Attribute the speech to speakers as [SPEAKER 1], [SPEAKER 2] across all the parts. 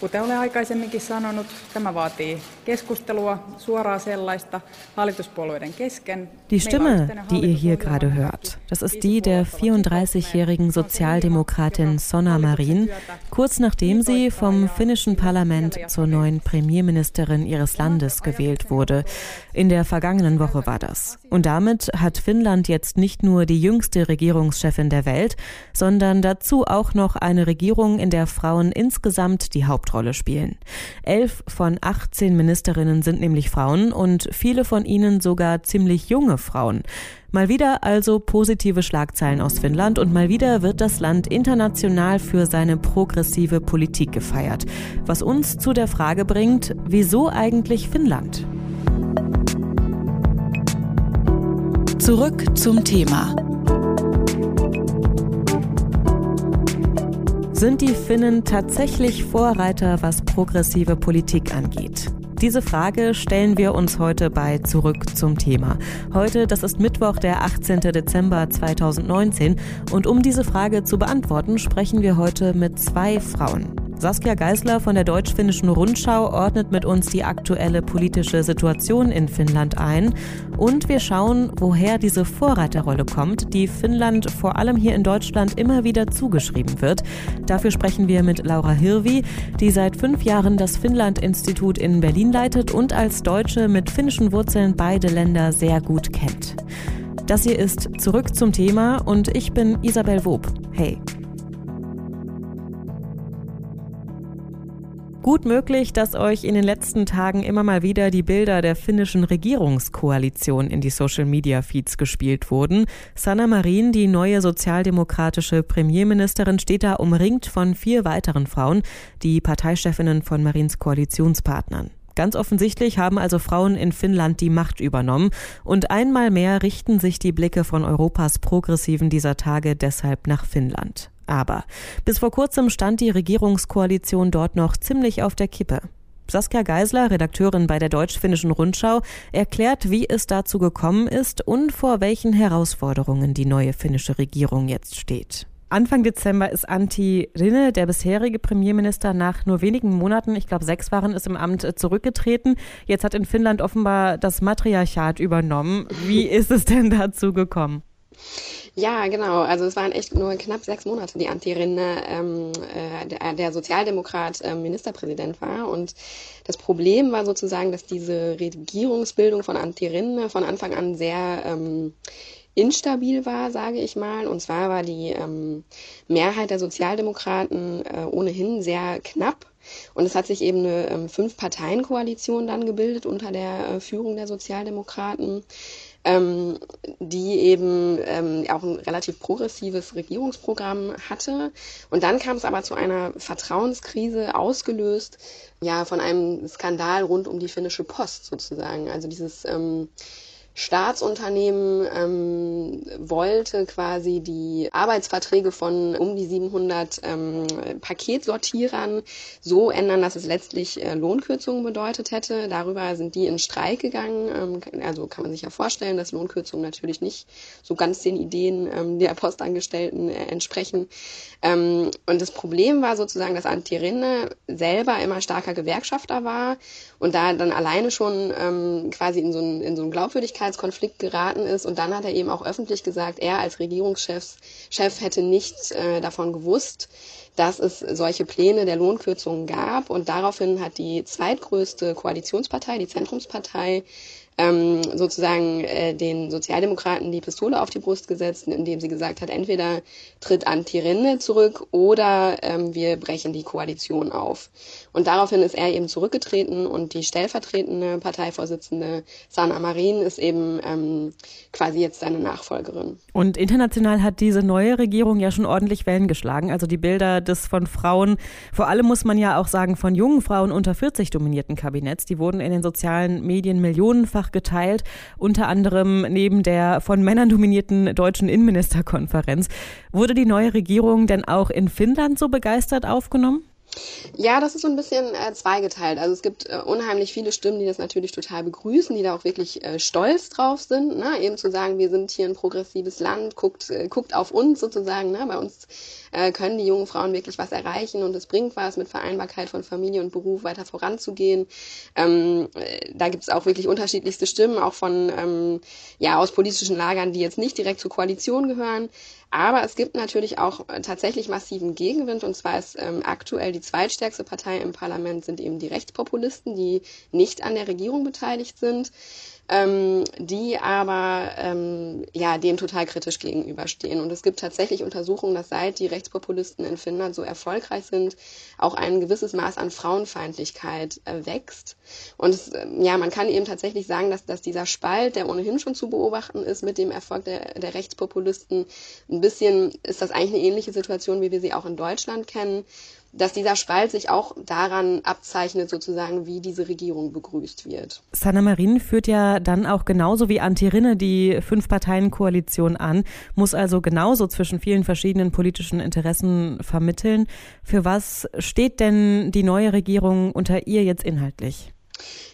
[SPEAKER 1] Kuten olen aikaisemminkin sanonut, tämä vaatii keskustelua, suoraa sellaista, hallituspuolueiden kesken.
[SPEAKER 2] Die Stimme, die ihr hier gerade hört, das ist die der 34-jährigen Sozialdemokratin Sonna Marin, kurz nachdem sie vom finnischen Parlament zur neuen Premierministerin ihres Landes gewählt wurde. In der vergangenen Woche war das. Und damit hat Finnland jetzt nicht nur die jüngste Regierungschefin der Welt, sondern dazu auch noch eine Regierung, in der Frauen insgesamt die Haupt Hauptrolle spielen. Elf von 18 Ministerinnen sind nämlich Frauen und viele von ihnen sogar ziemlich junge Frauen. Mal wieder also positive Schlagzeilen aus Finnland und mal wieder wird das Land international für seine progressive Politik gefeiert. Was uns zu der Frage bringt, wieso eigentlich Finnland?
[SPEAKER 3] Zurück zum Thema.
[SPEAKER 2] Sind die Finnen tatsächlich Vorreiter, was progressive Politik angeht? Diese Frage stellen wir uns heute bei Zurück zum Thema. Heute, das ist Mittwoch, der 18. Dezember 2019. Und um diese Frage zu beantworten, sprechen wir heute mit zwei Frauen. Saskia Geisler von der Deutsch-Finnischen Rundschau ordnet mit uns die aktuelle politische Situation in Finnland ein und wir schauen, woher diese Vorreiterrolle kommt, die Finnland vor allem hier in Deutschland immer wieder zugeschrieben wird. Dafür sprechen wir mit Laura Hirvi, die seit fünf Jahren das Finnland-Institut in Berlin leitet und als Deutsche mit finnischen Wurzeln beide Länder sehr gut kennt. Das hier ist Zurück zum Thema und ich bin Isabel Wob. Hey. Gut möglich, dass euch in den letzten Tagen immer mal wieder die Bilder der finnischen Regierungskoalition in die Social Media Feeds gespielt wurden. Sanna Marin, die neue sozialdemokratische Premierministerin, steht da umringt von vier weiteren Frauen, die Parteichefinnen von Marins Koalitionspartnern. Ganz offensichtlich haben also Frauen in Finnland die Macht übernommen und einmal mehr richten sich die Blicke von Europas Progressiven dieser Tage deshalb nach Finnland. Aber bis vor kurzem stand die Regierungskoalition dort noch ziemlich auf der Kippe. Saskia Geisler, Redakteurin bei der Deutsch-Finnischen Rundschau, erklärt, wie es dazu gekommen ist und vor welchen Herausforderungen die neue finnische Regierung jetzt steht. Anfang Dezember ist Antti Rinne, der bisherige Premierminister, nach nur wenigen Monaten, ich glaube sechs waren es im Amt, zurückgetreten. Jetzt hat in Finnland offenbar das Matriarchat übernommen. Wie ist es denn dazu gekommen?
[SPEAKER 4] Ja, genau. Also es waren echt nur knapp sechs Monate, die Antti Rinne, ähm, äh, der, der Sozialdemokrat, äh, Ministerpräsident war. Und das Problem war sozusagen, dass diese Regierungsbildung von Antti Rinne von Anfang an sehr ähm, instabil war, sage ich mal. Und zwar war die ähm, Mehrheit der Sozialdemokraten äh, ohnehin sehr knapp. Und es hat sich eben eine ähm, Fünf-Parteien-Koalition dann gebildet unter der äh, Führung der Sozialdemokraten ähm, die eben ähm, auch ein relativ progressives Regierungsprogramm hatte. Und dann kam es aber zu einer Vertrauenskrise, ausgelöst ja von einem Skandal rund um die finnische Post sozusagen. Also dieses ähm, Staatsunternehmen ähm, wollte quasi die Arbeitsverträge von um die 700 ähm, Paketsortierern so ändern, dass es letztlich äh, Lohnkürzungen bedeutet hätte. Darüber sind die in Streik gegangen. Ähm, also kann man sich ja vorstellen, dass Lohnkürzungen natürlich nicht so ganz den Ideen ähm, der Postangestellten äh, entsprechen. Ähm, und das Problem war sozusagen, dass Antirinde selber immer starker Gewerkschafter war und da dann alleine schon ähm, quasi in so, ein, in so einen Glaubwürdigkeitskonflikt geraten ist. Und dann hat er eben auch öffentlich gesagt, er als Regierungschef Chef hätte nicht äh, davon gewusst, dass es solche Pläne der Lohnkürzungen gab. Und daraufhin hat die zweitgrößte Koalitionspartei, die Zentrumspartei, ähm, sozusagen äh, den Sozialdemokraten die Pistole auf die Brust gesetzt, indem sie gesagt hat, entweder tritt Antirinde zurück oder ähm, wir brechen die Koalition auf. Und daraufhin ist er eben zurückgetreten und die stellvertretende Parteivorsitzende Sana Marin ist eben ähm, quasi jetzt seine Nachfolgerin.
[SPEAKER 2] Und international hat diese neue Regierung ja schon ordentlich Wellen geschlagen. Also die Bilder des von Frauen, vor allem muss man ja auch sagen, von jungen Frauen unter 40 dominierten Kabinetts, die wurden in den sozialen Medien millionenfach mehrfach geteilt, unter anderem neben der von Männern dominierten deutschen Innenministerkonferenz. Wurde die neue Regierung denn auch in Finnland so begeistert aufgenommen?
[SPEAKER 4] Ja, das ist so ein bisschen äh, zweigeteilt. Also es gibt äh, unheimlich viele Stimmen, die das natürlich total begrüßen, die da auch wirklich äh, stolz drauf sind, ne? eben zu sagen, wir sind hier ein progressives Land, guckt, äh, guckt auf uns sozusagen. Ne? Bei uns äh, können die jungen Frauen wirklich was erreichen und es bringt was, mit Vereinbarkeit von Familie und Beruf weiter voranzugehen. Ähm, äh, da gibt es auch wirklich unterschiedlichste Stimmen, auch von ähm, ja aus politischen Lagern, die jetzt nicht direkt zur Koalition gehören. Aber es gibt natürlich auch äh, tatsächlich massiven Gegenwind und zwar ist ähm, aktuell die zweitstärkste Partei im Parlament sind eben die Rechtspopulisten, die nicht an der Regierung beteiligt sind ähm, die aber ähm, ja dem total kritisch gegenüberstehen. Und es gibt tatsächlich Untersuchungen, dass seit die Rechtspopulisten in Finnland so erfolgreich sind, auch ein gewisses Maß an Frauenfeindlichkeit äh, wächst. Und es, äh, ja, man kann eben tatsächlich sagen, dass, dass dieser Spalt, der ohnehin schon zu beobachten ist mit dem Erfolg der, der Rechtspopulisten, ein bisschen ist das eigentlich eine ähnliche Situation, wie wir sie auch in Deutschland kennen dass dieser Spalt sich auch daran abzeichnet, sozusagen, wie diese Regierung begrüßt wird.
[SPEAKER 2] Sanna Marin führt ja dann auch genauso wie Antirinne die Fünf-Parteien-Koalition an, muss also genauso zwischen vielen verschiedenen politischen Interessen vermitteln. Für was steht denn die neue Regierung unter ihr jetzt inhaltlich?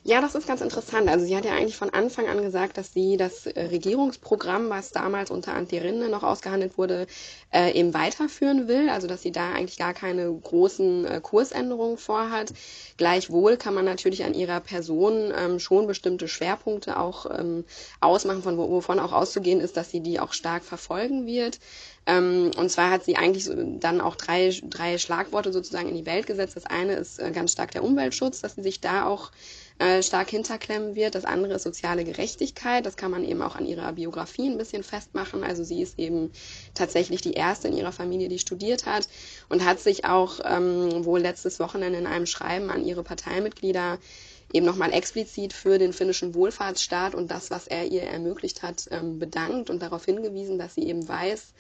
[SPEAKER 4] Ja, das ist ganz interessant. Also sie hat ja eigentlich von Anfang an gesagt, dass sie das äh, Regierungsprogramm, was damals unter Antje Rinde noch ausgehandelt wurde, äh, eben weiterführen will. Also dass sie da eigentlich gar keine großen äh, Kursänderungen vorhat. Gleichwohl kann man natürlich an ihrer Person ähm, schon bestimmte Schwerpunkte auch ähm, ausmachen, von wovon auch auszugehen ist, dass sie die auch stark verfolgen wird. Ähm, und zwar hat sie eigentlich dann auch drei, drei Schlagworte sozusagen in die Welt gesetzt. Das eine ist äh, ganz stark der Umweltschutz, dass sie sich da auch äh, stark hinterklemmen wird. Das andere ist soziale Gerechtigkeit. Das kann man eben auch an ihrer Biografie ein bisschen festmachen. Also sie ist eben tatsächlich die erste in ihrer Familie, die studiert hat und hat sich auch ähm, wohl letztes Wochenende in einem Schreiben an ihre Parteimitglieder eben nochmal explizit für den finnischen Wohlfahrtsstaat und das, was er ihr ermöglicht hat, ähm, bedankt und darauf hingewiesen, dass sie eben weiß,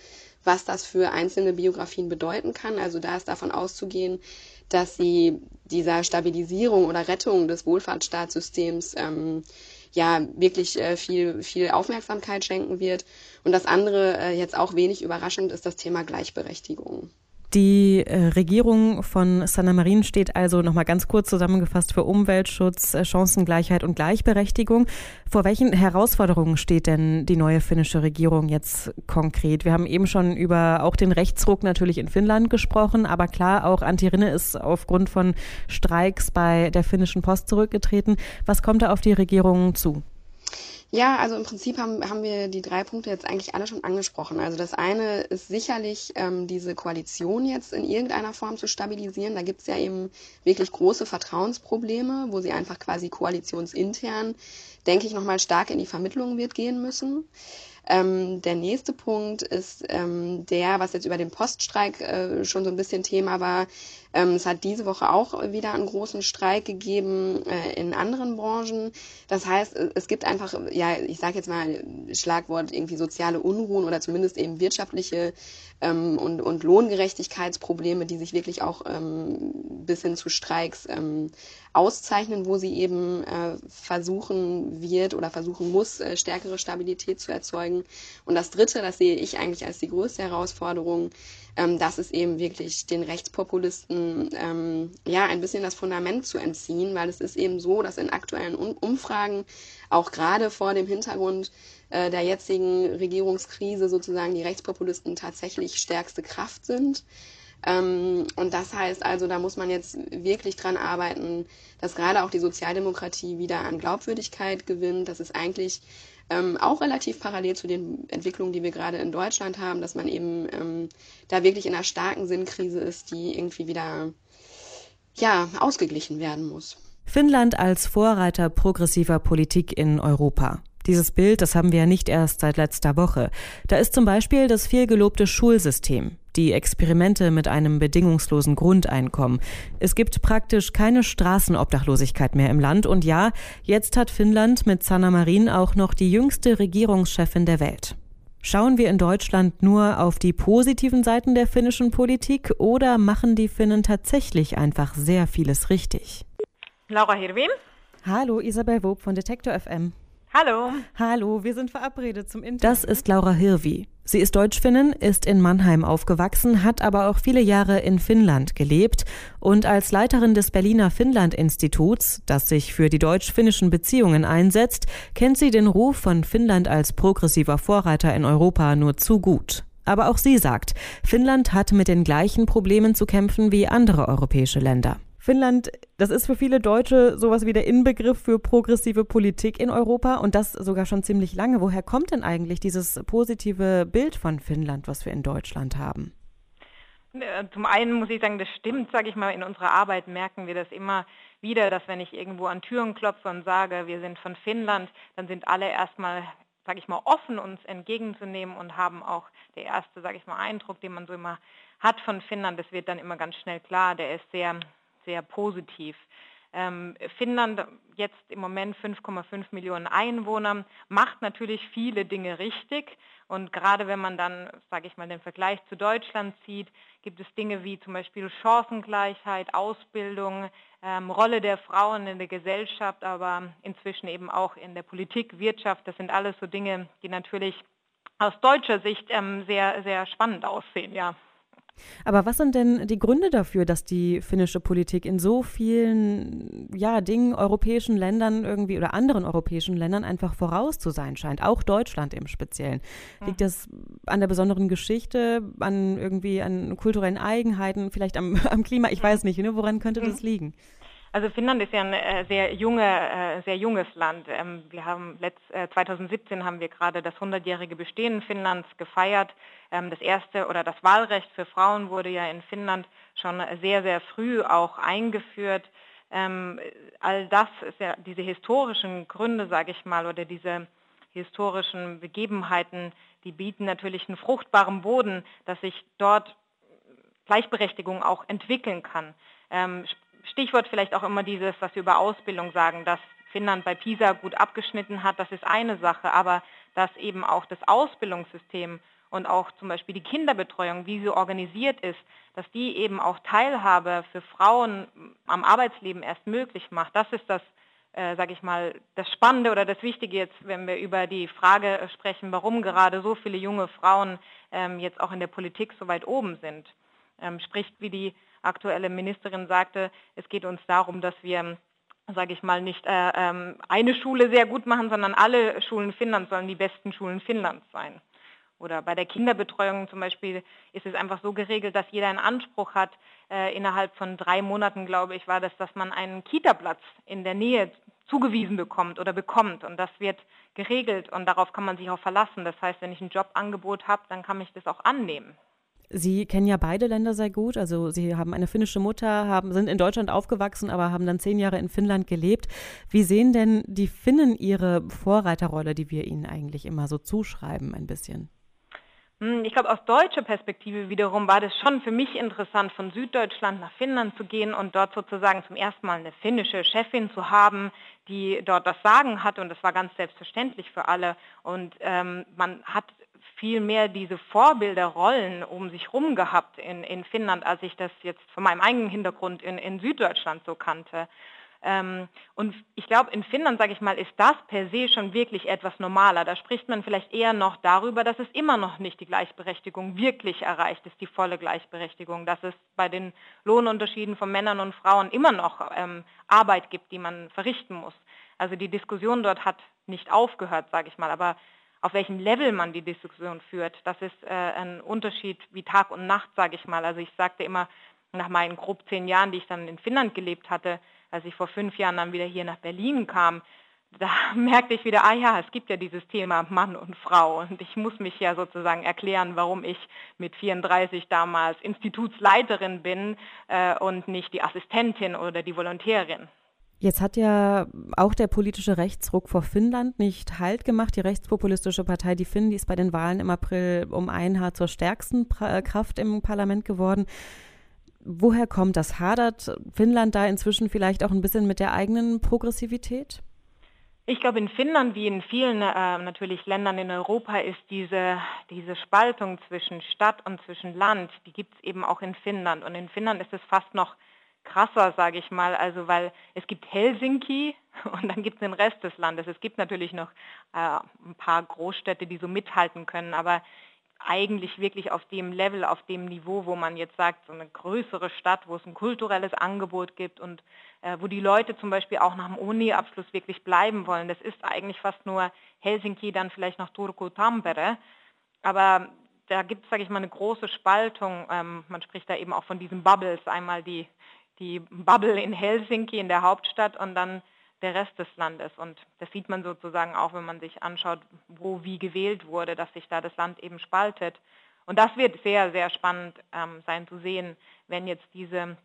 [SPEAKER 4] was das für einzelne Biografien bedeuten kann. Also da ist davon auszugehen, dass sie dieser Stabilisierung oder Rettung des Wohlfahrtsstaatssystems ähm, ja wirklich äh, viel, viel Aufmerksamkeit schenken wird. Und das andere, äh, jetzt auch wenig überraschend, ist das Thema Gleichberechtigung.
[SPEAKER 2] Die äh, Regierung von Sanna Marin steht also nochmal ganz kurz zusammengefasst für Umweltschutz, äh, Chancengleichheit und Gleichberechtigung. Vor welchen Herausforderungen steht denn die neue finnische Regierung jetzt konkret? Wir haben eben schon über auch den Rechtsruck natürlich in Finnland gesprochen, aber klar, auch Antti Rinne ist aufgrund von Streiks bei der finnischen Post zurückgetreten. Was kommt da auf die Regierung zu?
[SPEAKER 4] Ja, also im Prinzip haben, haben wir die drei Punkte jetzt eigentlich alle schon angesprochen. Also das eine ist sicherlich ähm, diese Koalition jetzt in irgendeiner Form zu stabilisieren. Da gibt es ja eben wirklich große Vertrauensprobleme, wo sie einfach quasi koalitionsintern, denke ich, nochmal stark in die Vermittlung wird gehen müssen. Ähm, der nächste Punkt ist ähm, der, was jetzt über den Poststreik äh, schon so ein bisschen Thema war. Ähm, es hat diese Woche auch wieder einen großen Streik gegeben äh, in anderen Branchen. Das heißt, es gibt einfach, ja, ich sage jetzt mal Schlagwort irgendwie soziale Unruhen oder zumindest eben wirtschaftliche ähm, und, und Lohngerechtigkeitsprobleme, die sich wirklich auch ähm, bis hin zu Streiks ähm, auszeichnen, wo sie eben äh, versuchen wird oder versuchen muss, äh, stärkere Stabilität zu erzeugen. Und das Dritte, das sehe ich eigentlich als die größte Herausforderung, ähm, das ist eben wirklich den Rechtspopulisten ähm, ja ein bisschen das Fundament zu entziehen, weil es ist eben so, dass in aktuellen um Umfragen auch gerade vor dem Hintergrund äh, der jetzigen Regierungskrise sozusagen die Rechtspopulisten tatsächlich stärkste Kraft sind. Ähm, und das heißt also, da muss man jetzt wirklich dran arbeiten, dass gerade auch die Sozialdemokratie wieder an Glaubwürdigkeit gewinnt. Das ist eigentlich ähm, auch relativ parallel zu den Entwicklungen, die wir gerade in Deutschland haben, dass man eben ähm, da wirklich in einer starken Sinnkrise ist, die irgendwie wieder ja, ausgeglichen werden muss.
[SPEAKER 2] Finnland als Vorreiter progressiver Politik in Europa. Dieses Bild, das haben wir ja nicht erst seit letzter Woche. Da ist zum Beispiel das vielgelobte Schulsystem, die Experimente mit einem bedingungslosen Grundeinkommen. Es gibt praktisch keine Straßenobdachlosigkeit mehr im Land und ja, jetzt hat Finnland mit Sanna Marin auch noch die jüngste Regierungschefin der Welt. Schauen wir in Deutschland nur auf die positiven Seiten der finnischen Politik oder machen die Finnen tatsächlich einfach sehr vieles richtig?
[SPEAKER 5] Laura Hirwin.
[SPEAKER 2] Hallo, Isabel Wob von Detektor FM.
[SPEAKER 5] Hallo.
[SPEAKER 2] Hallo, wir sind verabredet zum Interview. Das ist Laura Hirvi. Sie ist Deutschfinnin, ist in Mannheim aufgewachsen, hat aber auch viele Jahre in Finnland gelebt und als Leiterin des Berliner Finnland-Instituts, das sich für die deutsch-finnischen Beziehungen einsetzt, kennt sie den Ruf von Finnland als progressiver Vorreiter in Europa nur zu gut. Aber auch sie sagt, Finnland hat mit den gleichen Problemen zu kämpfen wie andere europäische Länder. Finnland, das ist für viele Deutsche sowas wie der Inbegriff für progressive Politik in Europa und das sogar schon ziemlich lange. Woher kommt denn eigentlich dieses positive Bild von Finnland, was wir in Deutschland haben?
[SPEAKER 5] Äh, zum einen muss ich sagen, das stimmt, sage ich mal, in unserer Arbeit merken wir das immer wieder, dass wenn ich irgendwo an Türen klopfe und sage, wir sind von Finnland, dann sind alle erstmal, sage ich mal, offen, uns entgegenzunehmen und haben auch der erste, sage ich mal, Eindruck, den man so immer hat von Finnland, das wird dann immer ganz schnell klar, der ist sehr sehr positiv. Ähm, Finnland jetzt im Moment 5,5 Millionen Einwohner, macht natürlich viele Dinge richtig. Und gerade wenn man dann, sage ich mal, den Vergleich zu Deutschland zieht, gibt es Dinge wie zum Beispiel Chancengleichheit, Ausbildung, ähm, Rolle der Frauen in der Gesellschaft, aber inzwischen eben auch in der Politik, Wirtschaft. Das sind alles so Dinge, die natürlich aus deutscher Sicht ähm, sehr, sehr spannend aussehen, ja.
[SPEAKER 2] Aber was sind denn die Gründe dafür, dass die finnische Politik in so vielen ja, Dingen, europäischen Ländern irgendwie oder anderen europäischen Ländern einfach voraus zu sein scheint, auch Deutschland im Speziellen? Liegt das an der besonderen Geschichte, an irgendwie an kulturellen Eigenheiten, vielleicht am, am Klima? Ich weiß nicht, ne? woran könnte das liegen?
[SPEAKER 5] Also Finnland ist ja ein äh, sehr junge, äh, sehr junges Land. Ähm, wir haben letzt, äh, 2017 haben wir gerade das 100-jährige Bestehen Finnlands gefeiert. Ähm, das erste oder das Wahlrecht für Frauen wurde ja in Finnland schon sehr, sehr früh auch eingeführt. Ähm, all das ist ja diese historischen Gründe, sage ich mal, oder diese historischen Begebenheiten, die bieten natürlich einen fruchtbaren Boden, dass sich dort Gleichberechtigung auch entwickeln kann. Ähm, Stichwort vielleicht auch immer dieses, was wir über Ausbildung sagen, dass Finnland bei PISA gut abgeschnitten hat, das ist eine Sache, aber dass eben auch das Ausbildungssystem und auch zum Beispiel die Kinderbetreuung, wie sie organisiert ist, dass die eben auch Teilhabe für Frauen am Arbeitsleben erst möglich macht. Das ist das, äh, sage ich mal, das Spannende oder das Wichtige jetzt, wenn wir über die Frage sprechen, warum gerade so viele junge Frauen ähm, jetzt auch in der Politik so weit oben sind. Ähm, spricht, wie die aktuelle Ministerin sagte, es geht uns darum, dass wir sage ich mal, nicht äh, ähm, eine Schule sehr gut machen, sondern alle Schulen Finnlands sollen die besten Schulen Finnlands sein. Oder bei der Kinderbetreuung zum Beispiel ist es einfach so geregelt, dass jeder einen Anspruch hat. Äh, innerhalb von drei Monaten, glaube ich, war das, dass man einen Kita-Platz in der Nähe zugewiesen bekommt oder bekommt. Und das wird geregelt und darauf kann man sich auch verlassen. Das heißt, wenn ich ein Jobangebot habe, dann kann ich das auch annehmen.
[SPEAKER 2] Sie kennen ja beide Länder sehr gut. Also Sie haben eine finnische Mutter, haben, sind in Deutschland aufgewachsen, aber haben dann zehn Jahre in Finnland gelebt. Wie sehen denn die Finnen ihre Vorreiterrolle, die wir ihnen eigentlich immer so zuschreiben, ein bisschen?
[SPEAKER 5] Hm, ich glaube, aus deutscher Perspektive wiederum war das schon für mich interessant, von Süddeutschland nach Finnland zu gehen und dort sozusagen zum ersten Mal eine finnische Chefin zu haben, die dort das Sagen hat und das war ganz selbstverständlich für alle. Und ähm, man hat viel mehr diese Vorbilderrollen um sich herum gehabt in, in Finnland, als ich das jetzt von meinem eigenen Hintergrund in, in Süddeutschland so kannte. Ähm, und ich glaube, in Finnland, sage ich mal, ist das per se schon wirklich etwas normaler. Da spricht man vielleicht eher noch darüber, dass es immer noch nicht die Gleichberechtigung wirklich erreicht ist, die volle Gleichberechtigung, dass es bei den Lohnunterschieden von Männern und Frauen immer noch ähm, Arbeit gibt, die man verrichten muss. Also die Diskussion dort hat nicht aufgehört, sage ich mal, aber auf welchem Level man die Diskussion führt, das ist äh, ein Unterschied wie Tag und Nacht, sage ich mal. Also ich sagte immer, nach meinen grob zehn Jahren, die ich dann in Finnland gelebt hatte, als ich vor fünf Jahren dann wieder hier nach Berlin kam, da merkte ich wieder, ah ja, es gibt ja dieses Thema Mann und Frau und ich muss mich ja sozusagen erklären, warum ich mit 34 damals Institutsleiterin bin äh, und nicht die Assistentin oder die Volontärin.
[SPEAKER 2] Jetzt hat ja auch der politische Rechtsruck vor Finnland nicht Halt gemacht. Die rechtspopulistische Partei, die Finn, die ist bei den Wahlen im April um ein Haar zur stärksten pra Kraft im Parlament geworden. Woher kommt das? Hadert Finnland da inzwischen vielleicht auch ein bisschen mit der eigenen Progressivität?
[SPEAKER 5] Ich glaube, in Finnland wie in vielen äh, natürlich Ländern in Europa ist diese, diese Spaltung zwischen Stadt und zwischen Land, die gibt es eben auch in Finnland. Und in Finnland ist es fast noch krasser, sage ich mal. Also weil es gibt Helsinki und dann gibt es den Rest des Landes. Es gibt natürlich noch äh, ein paar Großstädte, die so mithalten können, aber eigentlich wirklich auf dem Level, auf dem Niveau, wo man jetzt sagt, so eine größere Stadt, wo es ein kulturelles Angebot gibt und äh, wo die Leute zum Beispiel auch nach dem Uni-Abschluss wirklich bleiben wollen. Das ist eigentlich fast nur Helsinki, dann vielleicht noch Turku, Tampere. Aber da gibt es, sage ich mal, eine große Spaltung. Ähm, man spricht da eben auch von diesen Bubbles. Einmal die, die Bubble in Helsinki, in der Hauptstadt und dann der Rest des Landes. Und das sieht man sozusagen auch, wenn man sich anschaut, wo wie gewählt wurde, dass sich da das Land eben spaltet. Und das wird sehr, sehr spannend ähm, sein zu sehen, wenn jetzt diese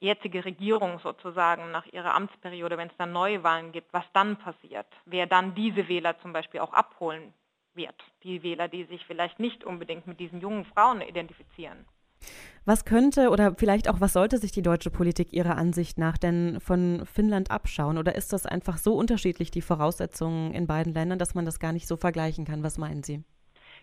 [SPEAKER 5] jetzige Regierung sozusagen nach ihrer Amtsperiode, wenn es dann Neuwahlen gibt, was dann passiert, wer dann diese Wähler zum Beispiel auch abholen wird, die Wähler, die sich vielleicht nicht unbedingt mit diesen jungen Frauen identifizieren.
[SPEAKER 2] Was könnte oder vielleicht auch, was sollte sich die deutsche Politik Ihrer Ansicht nach denn von Finnland abschauen? Oder ist das einfach so unterschiedlich, die Voraussetzungen in beiden Ländern, dass man das gar nicht so vergleichen kann? Was meinen Sie?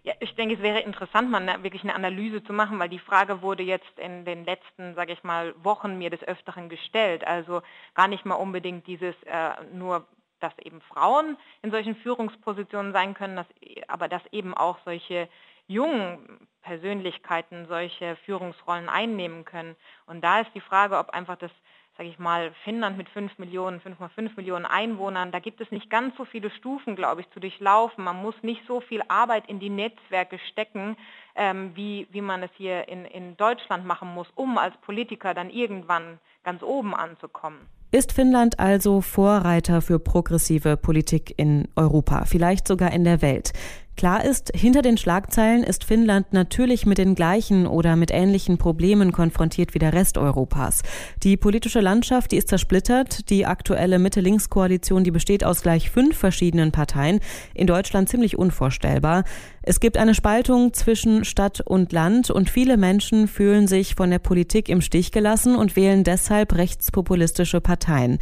[SPEAKER 5] Ja, ich denke, es wäre interessant, mal wirklich eine Analyse zu machen, weil die Frage wurde jetzt in den letzten, sage ich mal, Wochen mir des Öfteren gestellt. Also gar nicht mal unbedingt dieses äh, nur dass eben Frauen in solchen Führungspositionen sein können, dass, aber dass eben auch solche jungen Persönlichkeiten solche Führungsrollen einnehmen können. Und da ist die Frage, ob einfach das, sage ich mal, Finnland mit 5 Millionen, 5,5 Millionen Einwohnern, da gibt es nicht ganz so viele Stufen, glaube ich, zu durchlaufen. Man muss nicht so viel Arbeit in die Netzwerke stecken, ähm, wie, wie man es hier in, in Deutschland machen muss, um als Politiker dann irgendwann ganz oben anzukommen.
[SPEAKER 2] Ist Finnland also Vorreiter für progressive Politik in Europa, vielleicht sogar in der Welt? Klar ist, hinter den Schlagzeilen ist Finnland natürlich mit den gleichen oder mit ähnlichen Problemen konfrontiert wie der Rest Europas. Die politische Landschaft, die ist zersplittert. Die aktuelle Mitte-Links-Koalition, die besteht aus gleich fünf verschiedenen Parteien. In Deutschland ziemlich unvorstellbar. Es gibt eine Spaltung zwischen Stadt und Land und viele Menschen fühlen sich von der Politik im Stich gelassen und wählen deshalb rechtspopulistische Parteien.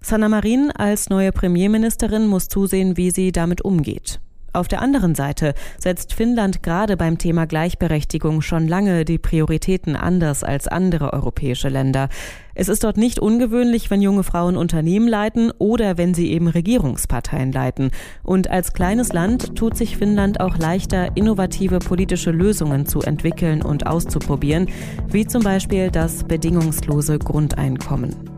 [SPEAKER 2] Sanna Marin als neue Premierministerin muss zusehen, wie sie damit umgeht. Auf der anderen Seite setzt Finnland gerade beim Thema Gleichberechtigung schon lange die Prioritäten anders als andere europäische Länder. Es ist dort nicht ungewöhnlich, wenn junge Frauen Unternehmen leiten oder wenn sie eben Regierungsparteien leiten. Und als kleines Land tut sich Finnland auch leichter, innovative politische Lösungen zu entwickeln und auszuprobieren, wie zum Beispiel das bedingungslose Grundeinkommen.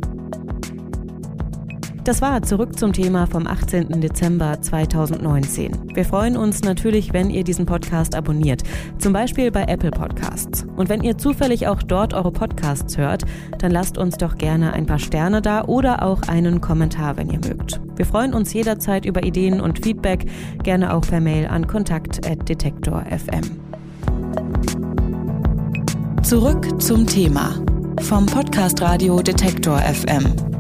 [SPEAKER 2] Das war zurück zum Thema vom 18. Dezember 2019. Wir freuen uns natürlich, wenn ihr diesen Podcast abonniert, zum Beispiel bei Apple Podcasts. Und wenn ihr zufällig auch dort eure Podcasts hört, dann lasst uns doch gerne ein paar Sterne da oder auch einen Kommentar, wenn ihr mögt. Wir freuen uns jederzeit über Ideen und Feedback, gerne auch per Mail an kontakt.detektor.fm.
[SPEAKER 3] Zurück zum Thema vom Podcast Radio Detektor FM.